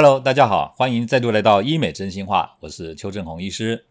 Hello，大家好，欢迎再度来到医美真心话，我是邱正红医师。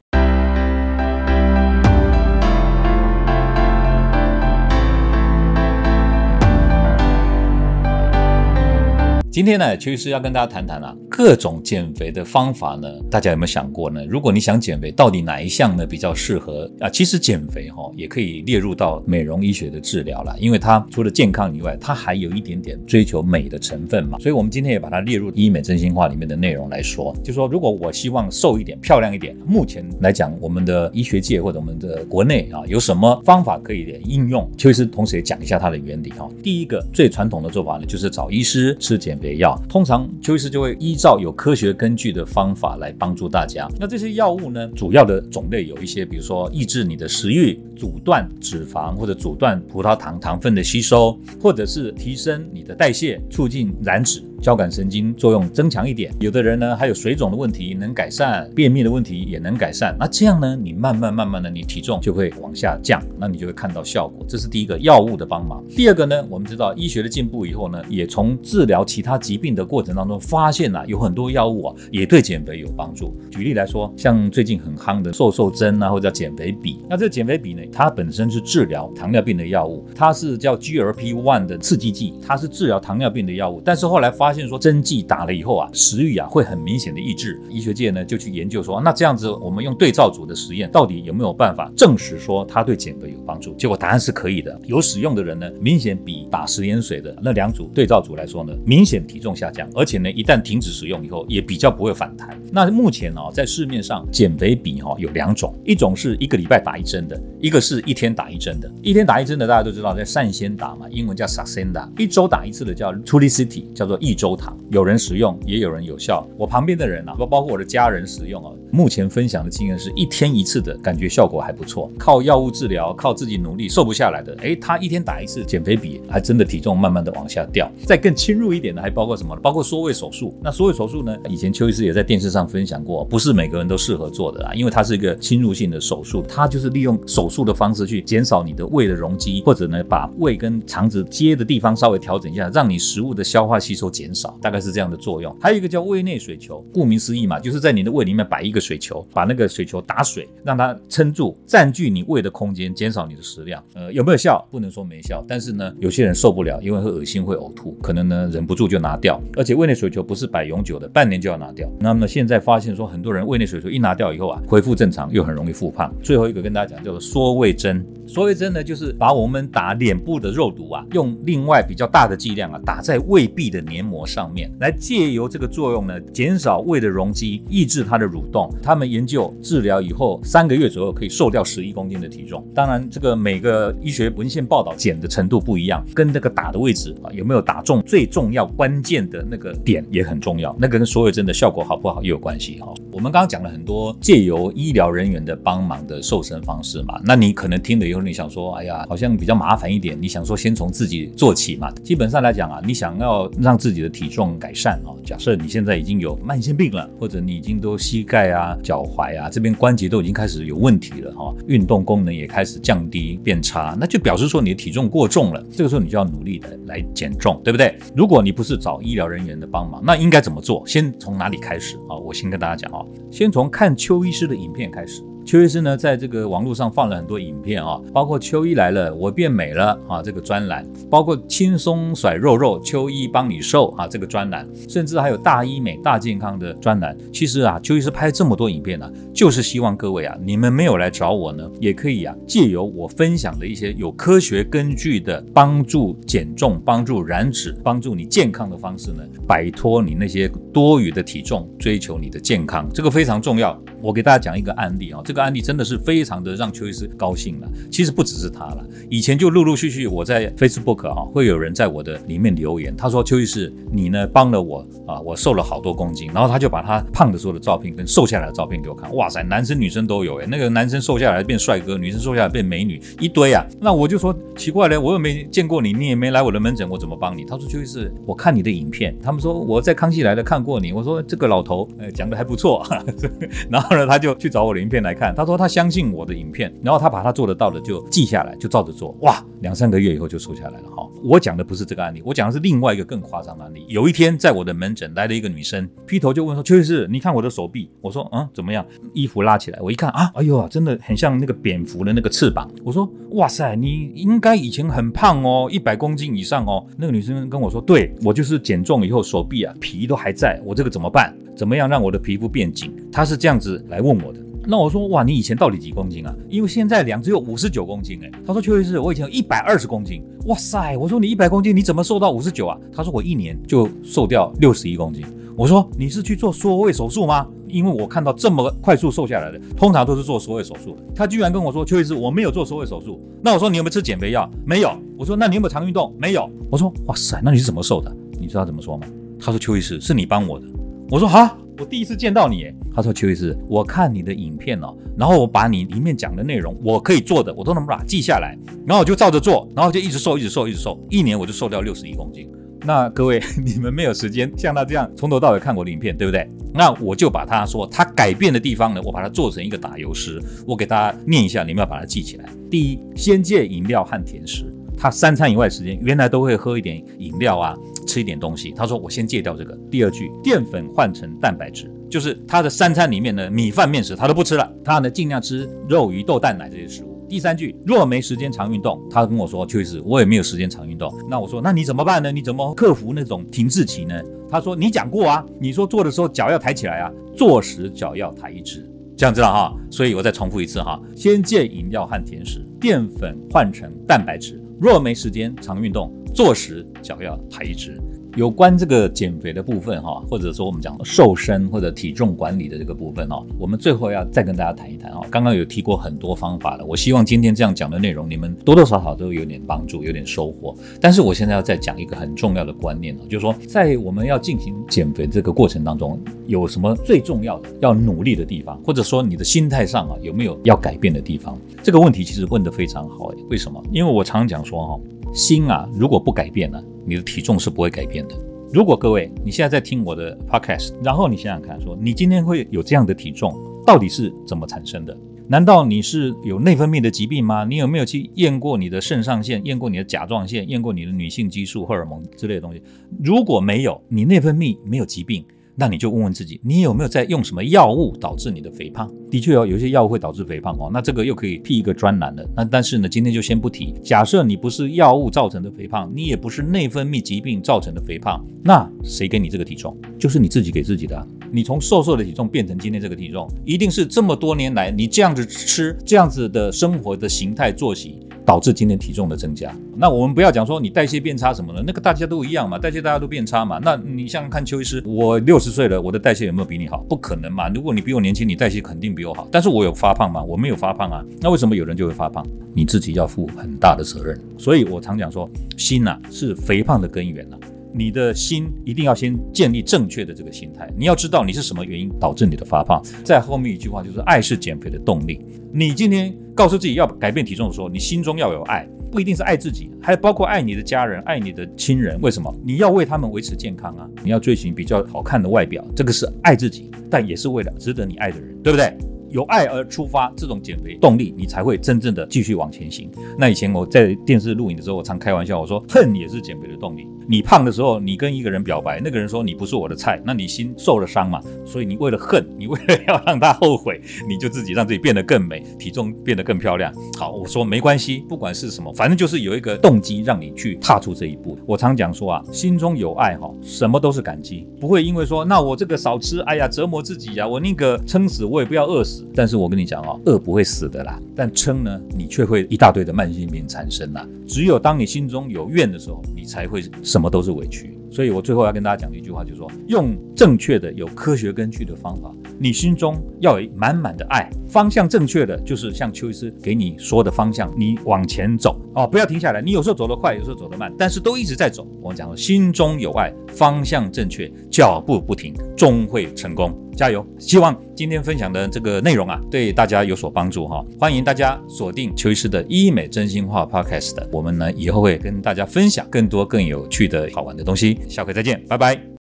今天呢，邱医师要跟大家谈谈啊，各种减肥的方法呢，大家有没有想过呢？如果你想减肥，到底哪一项呢比较适合啊？其实减肥哈也可以列入到美容医学的治疗了，因为它除了健康以外，它还有一点点追求美的成分嘛。所以，我们今天也把它列入医美真心话里面的内容来说，就说如果我希望瘦一点、漂亮一点，目前来讲，我们的医学界或者我们的国内啊，有什么方法可以应用？邱医师同时也讲一下它的原理哈。第一个最传统的做法呢，就是找医师吃减肥。药通常邱医师就会依照有科学根据的方法来帮助大家。那这些药物呢，主要的种类有一些，比如说抑制你的食欲、阻断脂肪或者阻断葡萄糖糖分的吸收，或者是提升你的代谢、促进燃脂。交感神经作用增强一点，有的人呢还有水肿的问题能改善，便秘的问题也能改善。那这样呢，你慢慢慢慢的，你体重就会往下降，那你就会看到效果。这是第一个药物的帮忙。第二个呢，我们知道医学的进步以后呢，也从治疗其他疾病的过程当中发现啊，有很多药物啊也对减肥有帮助。举例来说，像最近很夯的瘦瘦针啊，或者叫减肥笔。那这个减肥笔呢，它本身是治疗糖尿病的药物，它是叫 GLP-1 的刺激剂，它是治疗糖尿病的药物。但是后来发发现说针剂打了以后啊，食欲啊会很明显的抑制。医学界呢就去研究说，那这样子我们用对照组的实验，到底有没有办法证实说它对减肥有帮助？结果答案是可以的。有使用的人呢，明显比打食盐水的那两组对照组来说呢，明显体重下降，而且呢，一旦停止使用以后，也比较不会反弹。那目前呢，在市面上减肥笔哈有两种，一种是一个礼拜打一针的，一个是一天打一针的。一天打一针的大家都知道，在善先打嘛，英文叫 Saxenda。一周打一次的叫 Trulicity，叫做一。周糖有人使用，也有人有效。我旁边的人啊，包包括我的家人使用啊，目前分享的经验是一天一次的感觉效果还不错。靠药物治疗，靠自己努力瘦不下来的，哎，他一天打一次减肥笔，还真的体重慢慢的往下掉。再更侵入一点的，还包括什么？包括缩胃手术。那缩胃手术呢？以前邱医师也在电视上分享过，不是每个人都适合做的啦，因为它是一个侵入性的手术，它就是利用手术的方式去减少你的胃的容积，或者呢把胃跟肠子接的地方稍微调整一下，让你食物的消化吸收减。减少大概是这样的作用，还有一个叫胃内水球，顾名思义嘛，就是在你的胃里面摆一个水球，把那个水球打水，让它撑住，占据你胃的空间，减少你的食量。呃，有没有效？不能说没效，但是呢，有些人受不了，因为会恶心、会呕吐，可能呢忍不住就拿掉。而且胃内水球不是摆永久的，半年就要拿掉。那么现在发现说，很多人胃内水球一拿掉以后啊，恢复正常，又很容易复胖。最后一个跟大家讲叫做缩胃针，缩胃针呢就是把我们打脸部的肉毒啊，用另外比较大的剂量啊，打在胃壁的黏膜。上面来借由这个作用呢，减少胃的容积，抑制它的蠕动。他们研究治疗以后三个月左右可以瘦掉十一公斤的体重。当然，这个每个医学文献报道减的程度不一样，跟那个打的位置啊有没有打中最重要关键的那个点也很重要。那跟所有针的效果好不好也有关系哈。我们刚刚讲了很多借由医疗人员的帮忙的瘦身方式嘛，那你可能听了以后你想说，哎呀，好像比较麻烦一点。你想说先从自己做起嘛？基本上来讲啊，你想要让自己的体重改善啊，假设你现在已经有慢性病了，或者你已经都膝盖啊、啊脚踝啊这边关节都已经开始有问题了哈，运动功能也开始降低变差，那就表示说你的体重过重了。这个时候你就要努力的来减重，对不对？如果你不是找医疗人员的帮忙，那应该怎么做？先从哪里开始啊？我先跟大家讲啊，先从看邱医师的影片开始。邱医师呢，在这个网络上放了很多影片啊，包括秋医来了，我变美了啊这个专栏，包括轻松甩肉肉，秋医帮你瘦啊这个专栏，甚至还有大医美大健康的专栏。其实啊，邱医师拍这么多影片呢，就是希望各位啊，你们没有来找我呢，也可以啊，借由我分享的一些有科学根据的帮助减重、帮助燃脂、帮助你健康的方式呢，摆脱你那些多余的体重，追求你的健康，这个非常重要。我给大家讲一个案例啊，这个案例真的是非常的让邱医师高兴了。其实不只是他了，以前就陆陆续续我在 Facebook 啊，会有人在我的里面留言，他说邱医师你呢帮了我啊，我瘦了好多公斤，然后他就把他胖的时候的照片跟瘦下来的照片给我看，哇塞，男生女生都有哎，那个男生瘦下来变帅哥，女生瘦下来变美女一堆啊。那我就说奇怪了，我又没见过你，你也没来我的门诊，我怎么帮你？他说邱医师，我看你的影片，他们说我在康熙来了看过你，我说这个老头呃讲的还不错，然后。呢，他就去找我的影片来看，他说他相信我的影片，然后他把他做得到的就记下来，就照着做。哇，两三个月以后就瘦下来了哈。我讲的不是这个案例，我讲的是另外一个更夸张的案例。有一天在我的门诊来了一个女生，劈头就问说：“邱医师，你看我的手臂？”我说：“嗯，怎么样？”衣服拉起来，我一看啊，哎呦，真的很像那个蝙蝠的那个翅膀。我说：“哇塞，你应该以前很胖哦，一百公斤以上哦。”那个女生跟我说：“对我就是减重以后手臂啊皮都还在，我这个怎么办？怎么样让我的皮肤变紧？”她是这样子来问我的。那我说哇，你以前到底几公斤啊？因为现在量只有五十九公斤哎。他说邱医师，我以前有一百二十公斤。哇塞，我说你一百公斤，你怎么瘦到五十九啊？他说我一年就瘦掉六十一公斤。我说你是去做缩胃手术吗？因为我看到这么快速瘦下来的，通常都是做缩胃手术。他居然跟我说邱医师，我没有做缩胃手术。那我说你有没有吃减肥药？没有。我说那你有没有常运动？没有。我说哇塞，那你是怎么瘦的？你知道怎么说吗？他说邱医师是你帮我的。我说哈。我第一次见到你，他说邱医师，我看你的影片哦，然后我把你里面讲的内容，我可以做的，我都能把它记下来，然后我就照着做，然后就一直瘦，一直瘦，一直瘦，一年我就瘦掉六十一公斤。那各位，你们没有时间像他这样从头到尾看我的影片，对不对？那我就把他说他改变的地方呢，我把它做成一个打油诗，我给大家念一下，你们要把它记起来。第一，先戒饮料和甜食。他三餐以外时间，原来都会喝一点饮料啊。吃一点东西，他说我先戒掉这个。第二句，淀粉换成蛋白质，就是他的三餐里面的米饭面食他都不吃了，他呢尽量吃肉鱼豆蛋奶这些食物。第三句，若没时间常运动，他跟我说确实，我也没有时间常运动。那我说那你怎么办呢？你怎么克服那种停滞期呢？他说你讲过啊，你说做的时候脚要抬起来啊，做时脚要抬一直，这样知道哈。所以我再重复一次哈，先戒饮料和甜食，淀粉换成蛋白质。若没时间常运动。坐时脚要抬直。有关这个减肥的部分哈，或者说我们讲瘦身或者体重管理的这个部分哦，我们最后要再跟大家谈一谈哦。刚刚有提过很多方法了，我希望今天这样讲的内容，你们多多少少都有点帮助，有点收获。但是我现在要再讲一个很重要的观念哦，就是说在我们要进行减肥这个过程当中，有什么最重要的要努力的地方，或者说你的心态上啊有没有要改变的地方？这个问题其实问得非常好，为什么？因为我常常讲说哈。心啊，如果不改变呢，你的体重是不会改变的。如果各位你现在在听我的 podcast，然后你想想看，说你今天会有这样的体重，到底是怎么产生的？难道你是有内分泌的疾病吗？你有没有去验过你的肾上腺，验过你的甲状腺，验过你的女性激素、荷尔蒙之类的东西？如果没有，你内分泌没有疾病。那你就问问自己，你有没有在用什么药物导致你的肥胖？的确哦，有些药物会导致肥胖哦。那这个又可以辟一个专栏了。那但是呢，今天就先不提。假设你不是药物造成的肥胖，你也不是内分泌疾病造成的肥胖，那谁给你这个体重？就是你自己给自己的。你从瘦瘦的体重变成今天这个体重，一定是这么多年来你这样子吃、这样子的生活的形态作息。导致今天体重的增加。那我们不要讲说你代谢变差什么的，那个大家都一样嘛，代谢大家都变差嘛。那你像看邱医师，我六十岁了，我的代谢有没有比你好？不可能嘛。如果你比我年轻，你代谢肯定比我好。但是我有发胖吗？我没有发胖啊。那为什么有人就会发胖？你自己要负很大的责任。所以我常讲说，心呐是肥胖的根源呐。你的心一定要先建立正确的这个心态。你要知道你是什么原因导致你的发胖。在后面一句话就是爱是减肥的动力。你今天告诉自己要改变体重的时候，你心中要有爱，不一定是爱自己，还包括爱你的家人、爱你的亲人。为什么？你要为他们维持健康啊！你要追寻比较好看的外表，这个是爱自己，但也是为了值得你爱的人，对不对？有爱而出发，这种减肥动力，你才会真正的继续往前行。那以前我在电视录影的时候，我常开玩笑，我说恨也是减肥的动力。你胖的时候，你跟一个人表白，那个人说你不是我的菜，那你心受了伤嘛？所以你为了恨，你为了要让他后悔，你就自己让自己变得更美，体重变得更漂亮。好，我说没关系，不管是什么，反正就是有一个动机让你去踏出这一步。我常讲说啊，心中有爱哈，什么都是感激，不会因为说那我这个少吃，哎呀折磨自己呀，我宁可撑死我也不要饿死。但是我跟你讲哦，饿不会死的啦，但撑呢，你却会一大堆的慢性病产生啦。只有当你心中有怨的时候，你才会。什么都是委屈，所以我最后要跟大家讲一句话，就是说，用正确的、有科学根据的方法，你心中要有满满的爱，方向正确的，就是像邱医师给你说的方向，你往前走哦，不要停下来。你有时候走得快，有时候走得慢，但是都一直在走。我讲心中有爱，方向正确，脚步不停，终会成功。加油！希望今天分享的这个内容啊，对大家有所帮助哈。欢迎大家锁定邱医师的医美真心话 Podcast，我们呢以后会跟大家分享更多更有趣的好玩的东西。下回再见，拜拜。